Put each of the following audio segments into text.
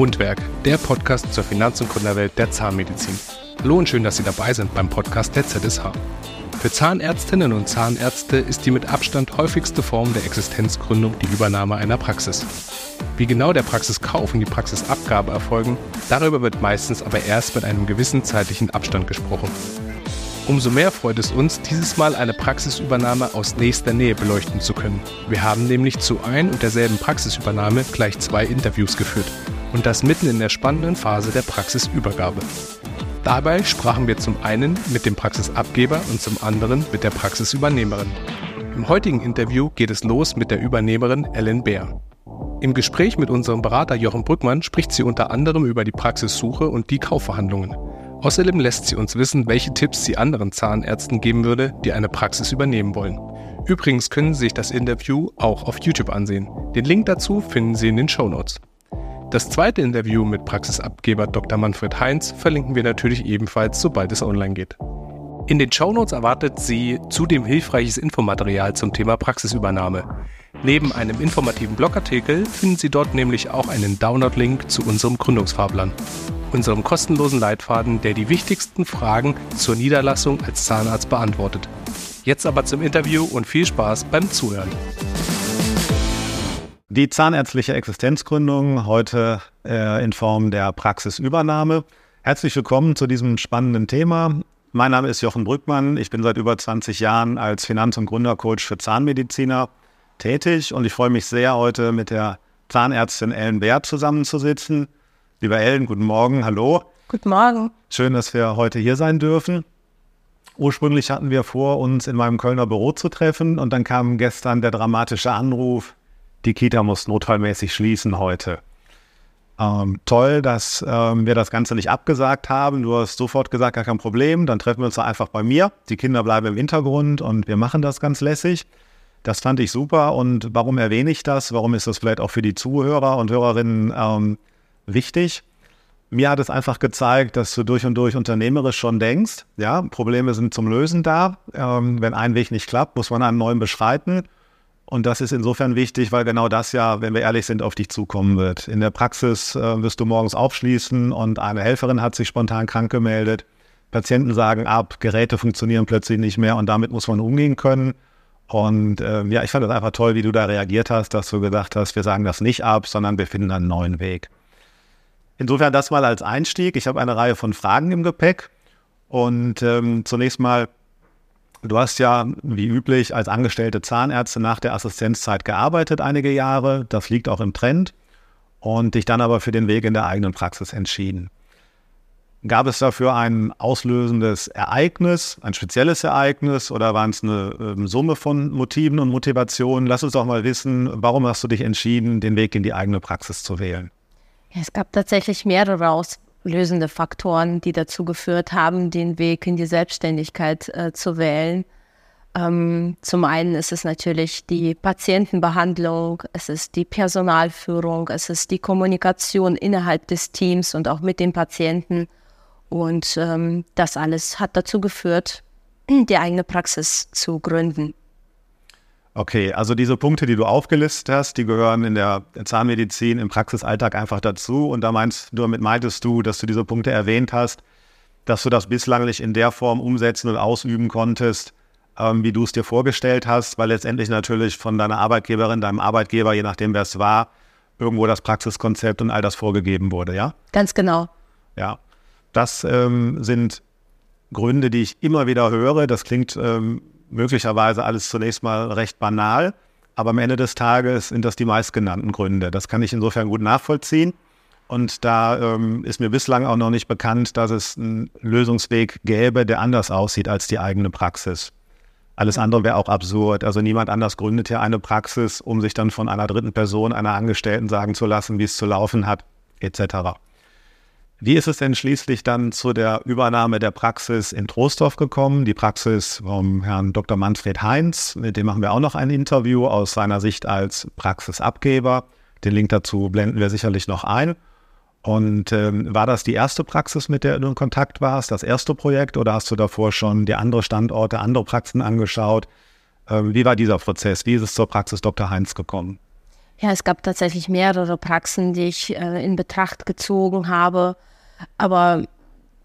Mundwerk, der Podcast zur Finanz- und Gründerwelt der Zahnmedizin. Hallo und schön, dass Sie dabei sind beim Podcast der ZSH. Für Zahnärztinnen und Zahnärzte ist die mit Abstand häufigste Form der Existenzgründung die Übernahme einer Praxis. Wie genau der Praxiskauf und die Praxisabgabe erfolgen, darüber wird meistens aber erst mit einem gewissen zeitlichen Abstand gesprochen. Umso mehr freut es uns, dieses Mal eine Praxisübernahme aus nächster Nähe beleuchten zu können. Wir haben nämlich zu ein und derselben Praxisübernahme gleich zwei Interviews geführt. Und das mitten in der spannenden Phase der Praxisübergabe. Dabei sprachen wir zum einen mit dem Praxisabgeber und zum anderen mit der Praxisübernehmerin. Im heutigen Interview geht es los mit der Übernehmerin Ellen Bär. Im Gespräch mit unserem Berater Jochen Brückmann spricht sie unter anderem über die Praxissuche und die Kaufverhandlungen. Außerdem lässt sie uns wissen, welche Tipps sie anderen Zahnärzten geben würde, die eine Praxis übernehmen wollen. Übrigens können Sie sich das Interview auch auf YouTube ansehen. Den Link dazu finden Sie in den Show Notes. Das zweite Interview mit Praxisabgeber Dr. Manfred Heinz verlinken wir natürlich ebenfalls, sobald es online geht. In den Show Notes erwartet Sie zudem hilfreiches Infomaterial zum Thema Praxisübernahme. Neben einem informativen Blogartikel finden Sie dort nämlich auch einen Download-Link zu unserem Gründungsfahrplan unserem kostenlosen Leitfaden, der die wichtigsten Fragen zur Niederlassung als Zahnarzt beantwortet. Jetzt aber zum Interview und viel Spaß beim Zuhören. Die zahnärztliche Existenzgründung heute äh, in Form der Praxisübernahme. Herzlich willkommen zu diesem spannenden Thema. Mein Name ist Jochen Brückmann. Ich bin seit über 20 Jahren als Finanz- und Gründercoach für Zahnmediziner tätig und ich freue mich sehr, heute mit der Zahnärztin Ellen Bär zusammenzusitzen. Lieber Ellen, guten Morgen, hallo. Guten Morgen. Schön, dass wir heute hier sein dürfen. Ursprünglich hatten wir vor, uns in meinem Kölner Büro zu treffen und dann kam gestern der dramatische Anruf, die Kita muss notfallmäßig schließen heute. Ähm, toll, dass ähm, wir das Ganze nicht abgesagt haben. Du hast sofort gesagt, gar kein Problem, dann treffen wir uns einfach bei mir. Die Kinder bleiben im Hintergrund und wir machen das ganz lässig. Das fand ich super und warum erwähne ich das? Warum ist das vielleicht auch für die Zuhörer und Hörerinnen ähm, wichtig. Mir hat es einfach gezeigt, dass du durch und durch unternehmerisch schon denkst. Ja, Probleme sind zum Lösen da. Ähm, wenn ein Weg nicht klappt, muss man einen neuen beschreiten. Und das ist insofern wichtig, weil genau das ja, wenn wir ehrlich sind, auf dich zukommen wird. In der Praxis äh, wirst du morgens aufschließen und eine Helferin hat sich spontan krank gemeldet. Patienten sagen ab, Geräte funktionieren plötzlich nicht mehr und damit muss man umgehen können. Und äh, ja, ich fand es einfach toll, wie du da reagiert hast, dass du gesagt hast, wir sagen das nicht ab, sondern wir finden einen neuen Weg. Insofern das mal als Einstieg. Ich habe eine Reihe von Fragen im Gepäck. Und ähm, zunächst mal, du hast ja wie üblich als angestellte Zahnärzte nach der Assistenzzeit gearbeitet einige Jahre. Das liegt auch im Trend. Und dich dann aber für den Weg in der eigenen Praxis entschieden. Gab es dafür ein auslösendes Ereignis, ein spezielles Ereignis oder waren es eine äh, Summe von Motiven und Motivationen? Lass uns doch mal wissen, warum hast du dich entschieden, den Weg in die eigene Praxis zu wählen? Ja, es gab tatsächlich mehrere auslösende Faktoren, die dazu geführt haben, den Weg in die Selbstständigkeit äh, zu wählen. Ähm, zum einen ist es natürlich die Patientenbehandlung, es ist die Personalführung, es ist die Kommunikation innerhalb des Teams und auch mit den Patienten. Und ähm, das alles hat dazu geführt, die eigene Praxis zu gründen. Okay, also diese Punkte, die du aufgelistet hast, die gehören in der Zahnmedizin im Praxisalltag einfach dazu. Und da meinst du, damit meintest du, dass du diese Punkte erwähnt hast, dass du das bislang nicht in der Form umsetzen und ausüben konntest, ähm, wie du es dir vorgestellt hast, weil letztendlich natürlich von deiner Arbeitgeberin, deinem Arbeitgeber, je nachdem wer es war, irgendwo das Praxiskonzept und all das vorgegeben wurde, ja? Ganz genau. Ja, das ähm, sind Gründe, die ich immer wieder höre. Das klingt ähm, möglicherweise alles zunächst mal recht banal, aber am Ende des Tages sind das die meistgenannten Gründe. Das kann ich insofern gut nachvollziehen. Und da ähm, ist mir bislang auch noch nicht bekannt, dass es einen Lösungsweg gäbe, der anders aussieht als die eigene Praxis. Alles andere wäre auch absurd. Also niemand anders gründet ja eine Praxis, um sich dann von einer dritten Person, einer Angestellten sagen zu lassen, wie es zu laufen hat, etc. Wie ist es denn schließlich dann zu der Übernahme der Praxis in Troisdorf gekommen? Die Praxis vom Herrn Dr. Manfred Heinz, mit dem machen wir auch noch ein Interview aus seiner Sicht als Praxisabgeber. Den Link dazu blenden wir sicherlich noch ein. Und ähm, war das die erste Praxis, mit der du in Kontakt warst, das erste Projekt, oder hast du davor schon die andere Standorte, andere Praxen angeschaut? Ähm, wie war dieser Prozess? Wie ist es zur Praxis Dr. Heinz gekommen? Ja, es gab tatsächlich mehrere Praxen, die ich äh, in Betracht gezogen habe, aber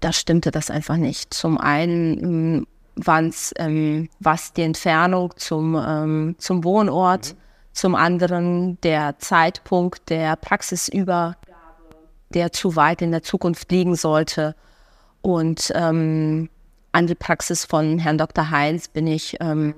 da stimmte das einfach nicht. Zum einen ähm, was, ähm, was die Entfernung zum, ähm, zum Wohnort, mhm. zum anderen der Zeitpunkt der Praxisübergabe, der zu weit in der Zukunft liegen sollte. Und ähm, an die Praxis von Herrn Dr. Heinz bin ich ähm,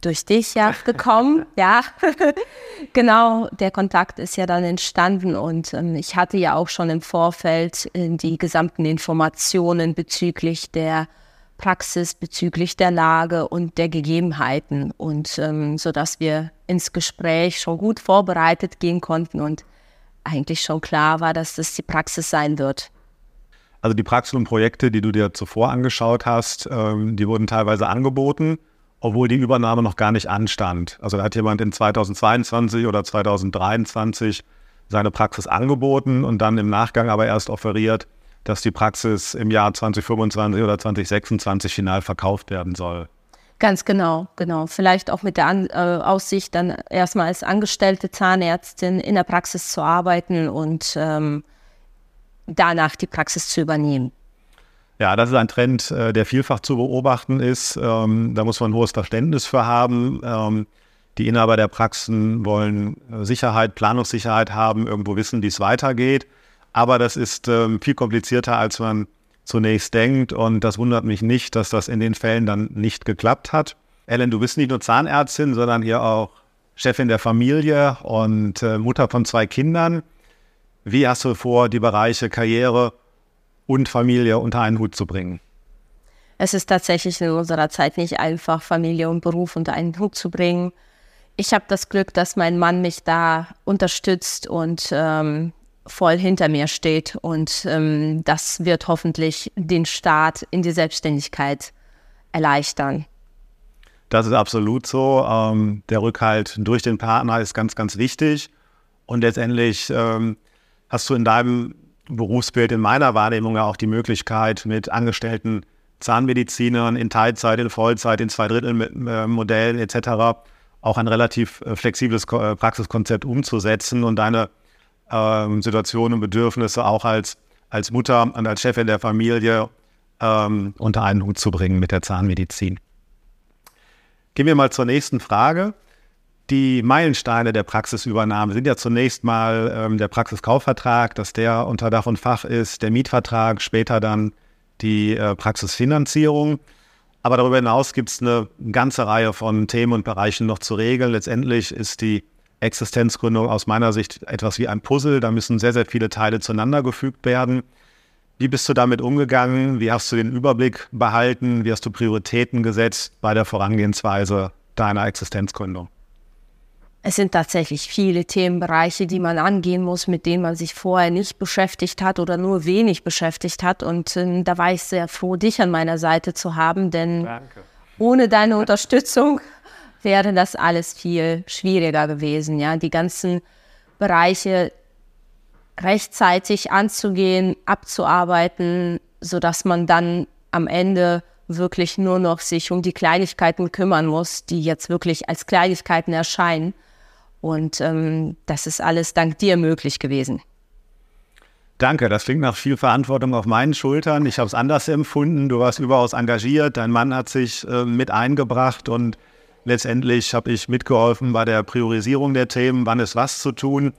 durch dich ja gekommen. ja, genau, der Kontakt ist ja dann entstanden und ähm, ich hatte ja auch schon im Vorfeld äh, die gesamten Informationen bezüglich der Praxis, bezüglich der Lage und der Gegebenheiten und ähm, so dass wir ins Gespräch schon gut vorbereitet gehen konnten und eigentlich schon klar war, dass das die Praxis sein wird. Also die Praxis und Projekte, die du dir zuvor angeschaut hast, ähm, die wurden teilweise angeboten obwohl die Übernahme noch gar nicht anstand. Also da hat jemand in 2022 oder 2023 seine Praxis angeboten und dann im Nachgang aber erst offeriert, dass die Praxis im Jahr 2025 oder 2026 final verkauft werden soll. Ganz genau, genau. Vielleicht auch mit der An äh, Aussicht, dann erstmal als angestellte Zahnärztin in der Praxis zu arbeiten und ähm, danach die Praxis zu übernehmen. Ja, das ist ein Trend, äh, der vielfach zu beobachten ist. Ähm, da muss man ein hohes Verständnis für haben. Ähm, die Inhaber der Praxen wollen äh, Sicherheit, Planungssicherheit haben, irgendwo wissen, wie es weitergeht. Aber das ist ähm, viel komplizierter, als man zunächst denkt. Und das wundert mich nicht, dass das in den Fällen dann nicht geklappt hat. Ellen, du bist nicht nur Zahnärztin, sondern hier auch Chefin der Familie und äh, Mutter von zwei Kindern. Wie hast du vor, die Bereiche Karriere und Familie unter einen Hut zu bringen? Es ist tatsächlich in unserer Zeit nicht einfach, Familie und Beruf unter einen Hut zu bringen. Ich habe das Glück, dass mein Mann mich da unterstützt und ähm, voll hinter mir steht. Und ähm, das wird hoffentlich den Start in die Selbstständigkeit erleichtern. Das ist absolut so. Ähm, der Rückhalt durch den Partner ist ganz, ganz wichtig. Und letztendlich ähm, hast du in deinem Berufsbild in meiner Wahrnehmung ja auch die Möglichkeit, mit angestellten Zahnmedizinern in Teilzeit, in Vollzeit, in Zweidrittelmodellen etc. auch ein relativ äh, flexibles äh, Praxiskonzept umzusetzen und deine ähm, Situation und Bedürfnisse auch als, als Mutter und als Chefin der Familie ähm, unter einen Hut zu bringen mit der Zahnmedizin. Gehen wir mal zur nächsten Frage. Die Meilensteine der Praxisübernahme sind ja zunächst mal ähm, der Praxiskaufvertrag, dass der unter Dach und Fach ist, der Mietvertrag, später dann die äh, Praxisfinanzierung. Aber darüber hinaus gibt es eine ganze Reihe von Themen und Bereichen noch zu regeln. Letztendlich ist die Existenzgründung aus meiner Sicht etwas wie ein Puzzle. Da müssen sehr, sehr viele Teile zueinander gefügt werden. Wie bist du damit umgegangen? Wie hast du den Überblick behalten? Wie hast du Prioritäten gesetzt bei der Vorangehensweise deiner Existenzgründung? Es sind tatsächlich viele Themenbereiche, die man angehen muss, mit denen man sich vorher nicht beschäftigt hat oder nur wenig beschäftigt hat. Und äh, da war ich sehr froh, dich an meiner Seite zu haben, denn Danke. ohne deine Unterstützung wäre das alles viel schwieriger gewesen. Ja, die ganzen Bereiche rechtzeitig anzugehen, abzuarbeiten, sodass man dann am Ende wirklich nur noch sich um die Kleinigkeiten kümmern muss, die jetzt wirklich als Kleinigkeiten erscheinen. Und ähm, das ist alles dank dir möglich gewesen. Danke, das klingt nach viel Verantwortung auf meinen Schultern. Ich habe es anders empfunden. Du warst überaus engagiert, dein Mann hat sich äh, mit eingebracht und letztendlich habe ich mitgeholfen bei der Priorisierung der Themen, wann ist was zu tun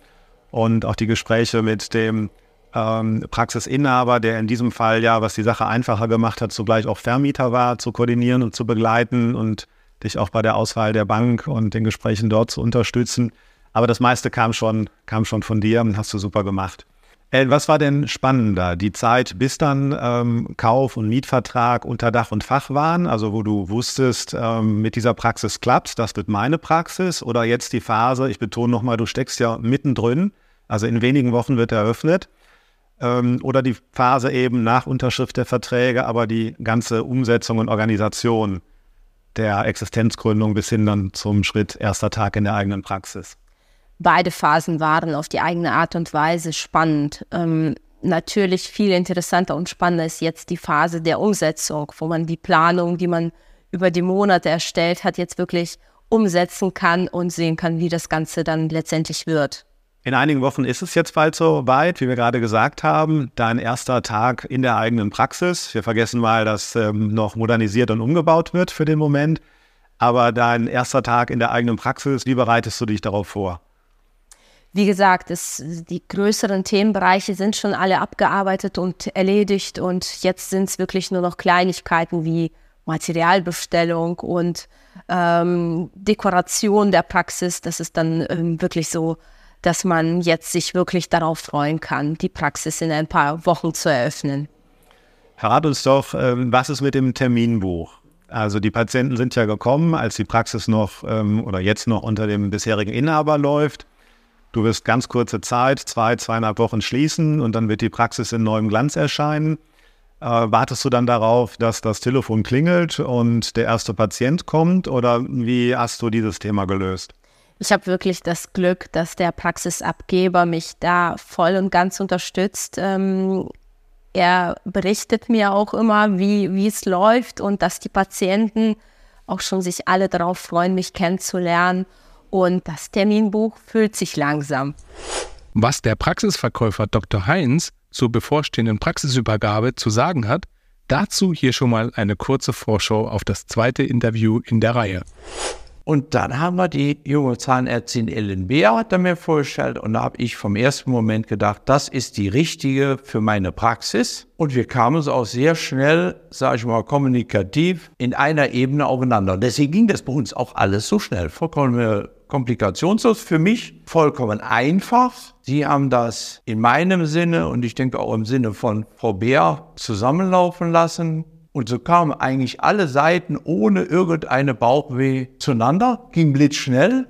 und auch die Gespräche mit dem ähm, Praxisinhaber, der in diesem Fall ja, was die Sache einfacher gemacht hat, zugleich auch Vermieter war, zu koordinieren und zu begleiten und dich auch bei der Auswahl der Bank und den Gesprächen dort zu unterstützen. Aber das meiste kam schon, kam schon von dir und hast du super gemacht. Ellen, was war denn spannender? Die Zeit, bis dann ähm, Kauf- und Mietvertrag unter Dach und Fach waren, also wo du wusstest, ähm, mit dieser Praxis klappt, das wird meine Praxis, oder jetzt die Phase, ich betone nochmal, du steckst ja mittendrin, also in wenigen Wochen wird eröffnet, ähm, oder die Phase eben nach Unterschrift der Verträge, aber die ganze Umsetzung und Organisation der Existenzgründung bis hin dann zum Schritt erster Tag in der eigenen Praxis? Beide Phasen waren auf die eigene Art und Weise spannend. Ähm, natürlich viel interessanter und spannender ist jetzt die Phase der Umsetzung, wo man die Planung, die man über die Monate erstellt hat, jetzt wirklich umsetzen kann und sehen kann, wie das Ganze dann letztendlich wird. In einigen Wochen ist es jetzt bald so weit, wie wir gerade gesagt haben, dein erster Tag in der eigenen Praxis. Wir vergessen mal, dass ähm, noch modernisiert und umgebaut wird für den Moment. Aber dein erster Tag in der eigenen Praxis, wie bereitest du dich darauf vor? Wie gesagt, es, die größeren Themenbereiche sind schon alle abgearbeitet und erledigt und jetzt sind es wirklich nur noch Kleinigkeiten wie Materialbestellung und ähm, Dekoration der Praxis. Das ist dann ähm, wirklich so, dass man jetzt sich wirklich darauf freuen kann, die Praxis in ein paar Wochen zu eröffnen. Verrat uns doch, ähm, was ist mit dem Terminbuch? Also die Patienten sind ja gekommen, als die Praxis noch ähm, oder jetzt noch unter dem bisherigen Inhaber läuft. Du wirst ganz kurze Zeit, zwei, zweieinhalb Wochen schließen und dann wird die Praxis in neuem Glanz erscheinen. Äh, wartest du dann darauf, dass das Telefon klingelt und der erste Patient kommt oder wie hast du dieses Thema gelöst? Ich habe wirklich das Glück, dass der Praxisabgeber mich da voll und ganz unterstützt. Ähm, er berichtet mir auch immer, wie, es läuft und dass die Patienten auch schon sich alle darauf freuen, mich kennenzulernen und das Terminbuch füllt sich langsam. Was der Praxisverkäufer Dr. Heinz zur bevorstehenden Praxisübergabe zu sagen hat, dazu hier schon mal eine kurze Vorschau auf das zweite Interview in der Reihe. Und dann haben wir die junge Zahnärztin Ellen Beer, hat er mir vorgestellt. Und da habe ich vom ersten Moment gedacht, das ist die richtige für meine Praxis. Und wir kamen so auch sehr schnell, sage ich mal, kommunikativ in einer Ebene aufeinander. Und deswegen ging das bei uns auch alles so schnell. Vollkommen komplikationslos, für mich vollkommen einfach. Sie haben das in meinem Sinne und ich denke auch im Sinne von Frau Bär zusammenlaufen lassen. Und so kamen eigentlich alle Seiten ohne irgendeine Bauchweh zueinander, ging blitzschnell.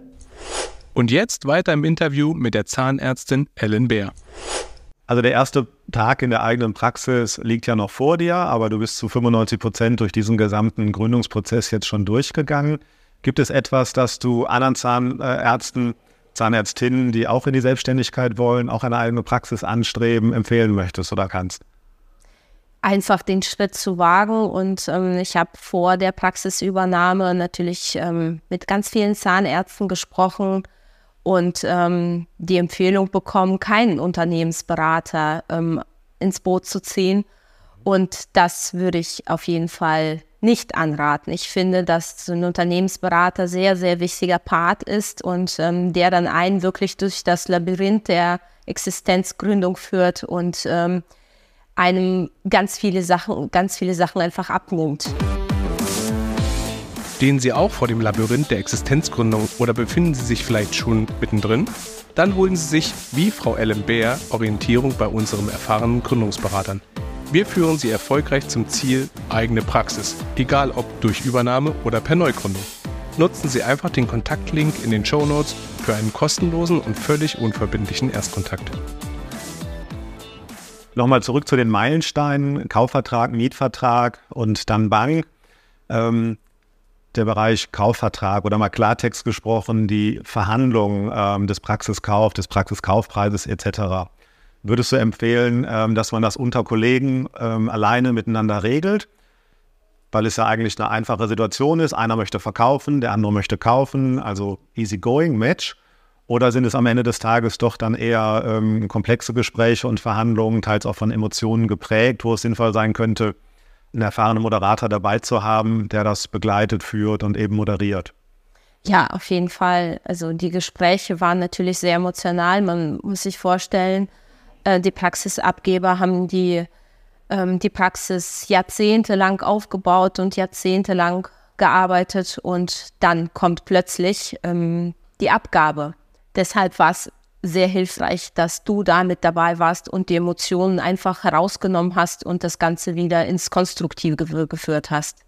Und jetzt weiter im Interview mit der Zahnärztin Ellen Bär. Also der erste Tag in der eigenen Praxis liegt ja noch vor dir, aber du bist zu 95 Prozent durch diesen gesamten Gründungsprozess jetzt schon durchgegangen. Gibt es etwas, das du anderen Zahnärzten, Zahnärztinnen, die auch in die Selbstständigkeit wollen, auch eine eigene Praxis anstreben, empfehlen möchtest oder kannst? Einfach den Schritt zu wagen. Und ähm, ich habe vor der Praxisübernahme natürlich ähm, mit ganz vielen Zahnärzten gesprochen und ähm, die Empfehlung bekommen, keinen Unternehmensberater ähm, ins Boot zu ziehen. Und das würde ich auf jeden Fall nicht anraten. Ich finde, dass ein Unternehmensberater sehr, sehr wichtiger Part ist und ähm, der dann einen wirklich durch das Labyrinth der Existenzgründung führt und ähm, einem ganz viele Sachen, ganz viele Sachen einfach abnimmt. Stehen Sie auch vor dem Labyrinth der Existenzgründung oder befinden Sie sich vielleicht schon mittendrin? Dann holen Sie sich, wie Frau Ellen Bär, Orientierung bei unserem erfahrenen Gründungsberatern. Wir führen Sie erfolgreich zum Ziel eigene Praxis, egal ob durch Übernahme oder per Neugründung. Nutzen Sie einfach den Kontaktlink in den Show Notes für einen kostenlosen und völlig unverbindlichen Erstkontakt. Nochmal zurück zu den Meilensteinen, Kaufvertrag, Mietvertrag und dann Bank. Ähm, der Bereich Kaufvertrag oder mal Klartext gesprochen, die Verhandlung ähm, des Praxiskauf, des Praxiskaufpreises etc. Würdest du empfehlen, ähm, dass man das unter Kollegen ähm, alleine miteinander regelt? Weil es ja eigentlich eine einfache Situation ist. Einer möchte verkaufen, der andere möchte kaufen, also easy going, Match. Oder sind es am Ende des Tages doch dann eher ähm, komplexe Gespräche und Verhandlungen, teils auch von Emotionen geprägt, wo es sinnvoll sein könnte, einen erfahrenen Moderator dabei zu haben, der das begleitet, führt und eben moderiert? Ja, auf jeden Fall. Also die Gespräche waren natürlich sehr emotional. Man muss sich vorstellen, äh, die Praxisabgeber haben die, ähm, die Praxis jahrzehntelang aufgebaut und jahrzehntelang gearbeitet und dann kommt plötzlich ähm, die Abgabe. Deshalb war es sehr hilfreich, dass du da mit dabei warst und die Emotionen einfach herausgenommen hast und das Ganze wieder ins Konstruktive geführt hast.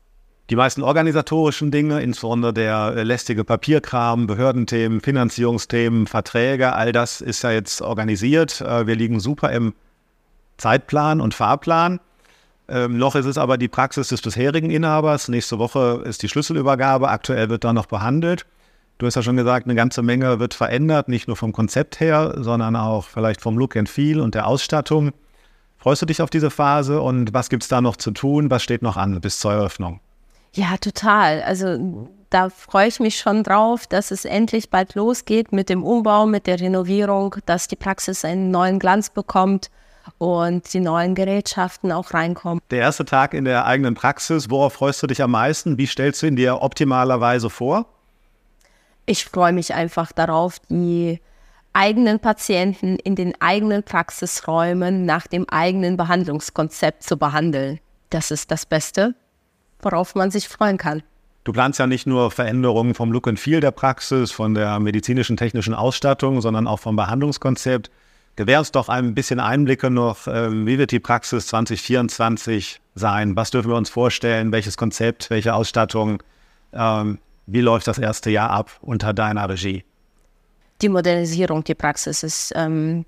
Die meisten organisatorischen Dinge, insbesondere der äh, lästige Papierkram, Behördenthemen, Finanzierungsthemen, Verträge, all das ist ja jetzt organisiert. Äh, wir liegen super im Zeitplan und Fahrplan. Ähm, noch ist es aber die Praxis des bisherigen Inhabers. Nächste Woche ist die Schlüsselübergabe. Aktuell wird da noch behandelt. Du hast ja schon gesagt, eine ganze Menge wird verändert, nicht nur vom Konzept her, sondern auch vielleicht vom Look and Feel und der Ausstattung. Freust du dich auf diese Phase und was gibt es da noch zu tun? Was steht noch an bis zur Eröffnung? Ja, total. Also da freue ich mich schon drauf, dass es endlich bald losgeht mit dem Umbau, mit der Renovierung, dass die Praxis einen neuen Glanz bekommt und die neuen Gerätschaften auch reinkommen. Der erste Tag in der eigenen Praxis, worauf freust du dich am meisten? Wie stellst du ihn dir optimalerweise vor? Ich freue mich einfach darauf, die eigenen Patienten in den eigenen Praxisräumen nach dem eigenen Behandlungskonzept zu behandeln. Das ist das Beste, worauf man sich freuen kann. Du planst ja nicht nur Veränderungen vom Look and Feel der Praxis, von der medizinischen technischen Ausstattung, sondern auch vom Behandlungskonzept. Gewähr uns doch ein bisschen Einblicke noch, ähm, wie wird die Praxis 2024 sein? Was dürfen wir uns vorstellen? Welches Konzept, welche Ausstattung? Ähm, wie läuft das erste Jahr ab unter deiner Regie? Die Modernisierung der Praxis ist ähm,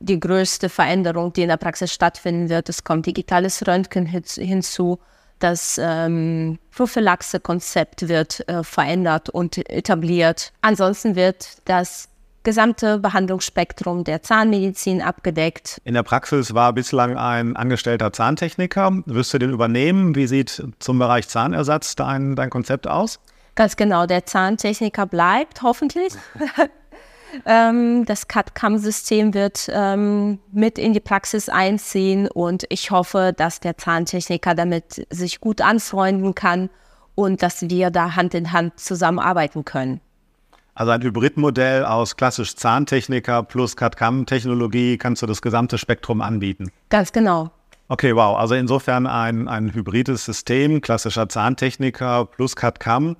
die größte Veränderung, die in der Praxis stattfinden wird. Es kommt digitales Röntgen hinzu. Das ähm, Prophylaxe-Konzept wird äh, verändert und etabliert. Ansonsten wird das gesamte Behandlungsspektrum der Zahnmedizin abgedeckt. In der Praxis war bislang ein angestellter Zahntechniker. Wirst du den übernehmen? Wie sieht zum Bereich Zahnersatz dein, dein Konzept aus? Ganz genau, der Zahntechniker bleibt hoffentlich. ähm, das CAD-CAM-System wird ähm, mit in die Praxis einziehen und ich hoffe, dass der Zahntechniker damit sich gut anfreunden kann und dass wir da Hand in Hand zusammenarbeiten können. Also ein Hybridmodell aus klassisch Zahntechniker plus CAD-CAM-Technologie kannst du das gesamte Spektrum anbieten. Ganz genau. Okay, wow. Also insofern ein, ein hybrides System, klassischer Zahntechniker plus CAD-CAM.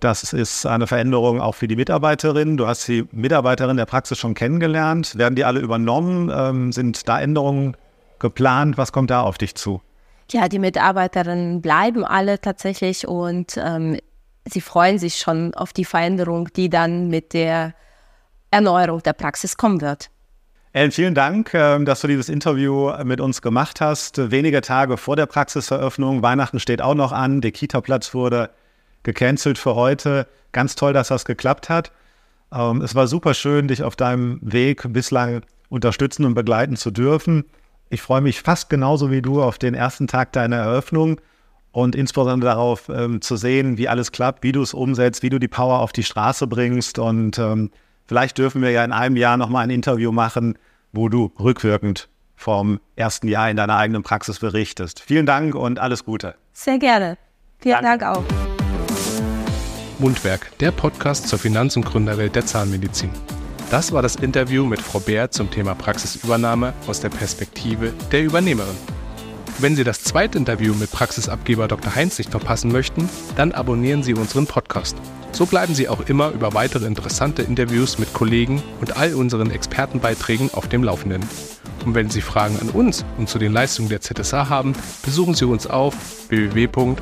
Das ist eine Veränderung auch für die Mitarbeiterin. Du hast die Mitarbeiterin der Praxis schon kennengelernt. Werden die alle übernommen? Ähm, sind da Änderungen geplant? Was kommt da auf dich zu? Ja, die Mitarbeiterinnen bleiben alle tatsächlich und ähm, sie freuen sich schon auf die Veränderung, die dann mit der Erneuerung der Praxis kommen wird. Ellen, vielen Dank, ähm, dass du dieses Interview mit uns gemacht hast. Wenige Tage vor der Praxiseröffnung. Weihnachten steht auch noch an. Der Kita-Platz wurde gecancelt für heute. Ganz toll, dass das geklappt hat. Ähm, es war super schön, dich auf deinem Weg bislang unterstützen und begleiten zu dürfen. Ich freue mich fast genauso wie du auf den ersten Tag deiner Eröffnung und insbesondere darauf ähm, zu sehen, wie alles klappt, wie du es umsetzt, wie du die Power auf die Straße bringst. Und ähm, vielleicht dürfen wir ja in einem Jahr nochmal ein Interview machen, wo du rückwirkend vom ersten Jahr in deiner eigenen Praxis berichtest. Vielen Dank und alles Gute. Sehr gerne. Vielen Danke. Dank auch. Mundwerk, der Podcast zur Finanz- und Gründerwelt der Zahnmedizin. Das war das Interview mit Frau Bär zum Thema Praxisübernahme aus der Perspektive der Übernehmerin. Wenn Sie das zweite Interview mit Praxisabgeber Dr. Heinz nicht verpassen möchten, dann abonnieren Sie unseren Podcast. So bleiben Sie auch immer über weitere interessante Interviews mit Kollegen und all unseren Expertenbeiträgen auf dem Laufenden. Und wenn Sie Fragen an uns und zu den Leistungen der ZSH haben, besuchen Sie uns auf www.zsh.de.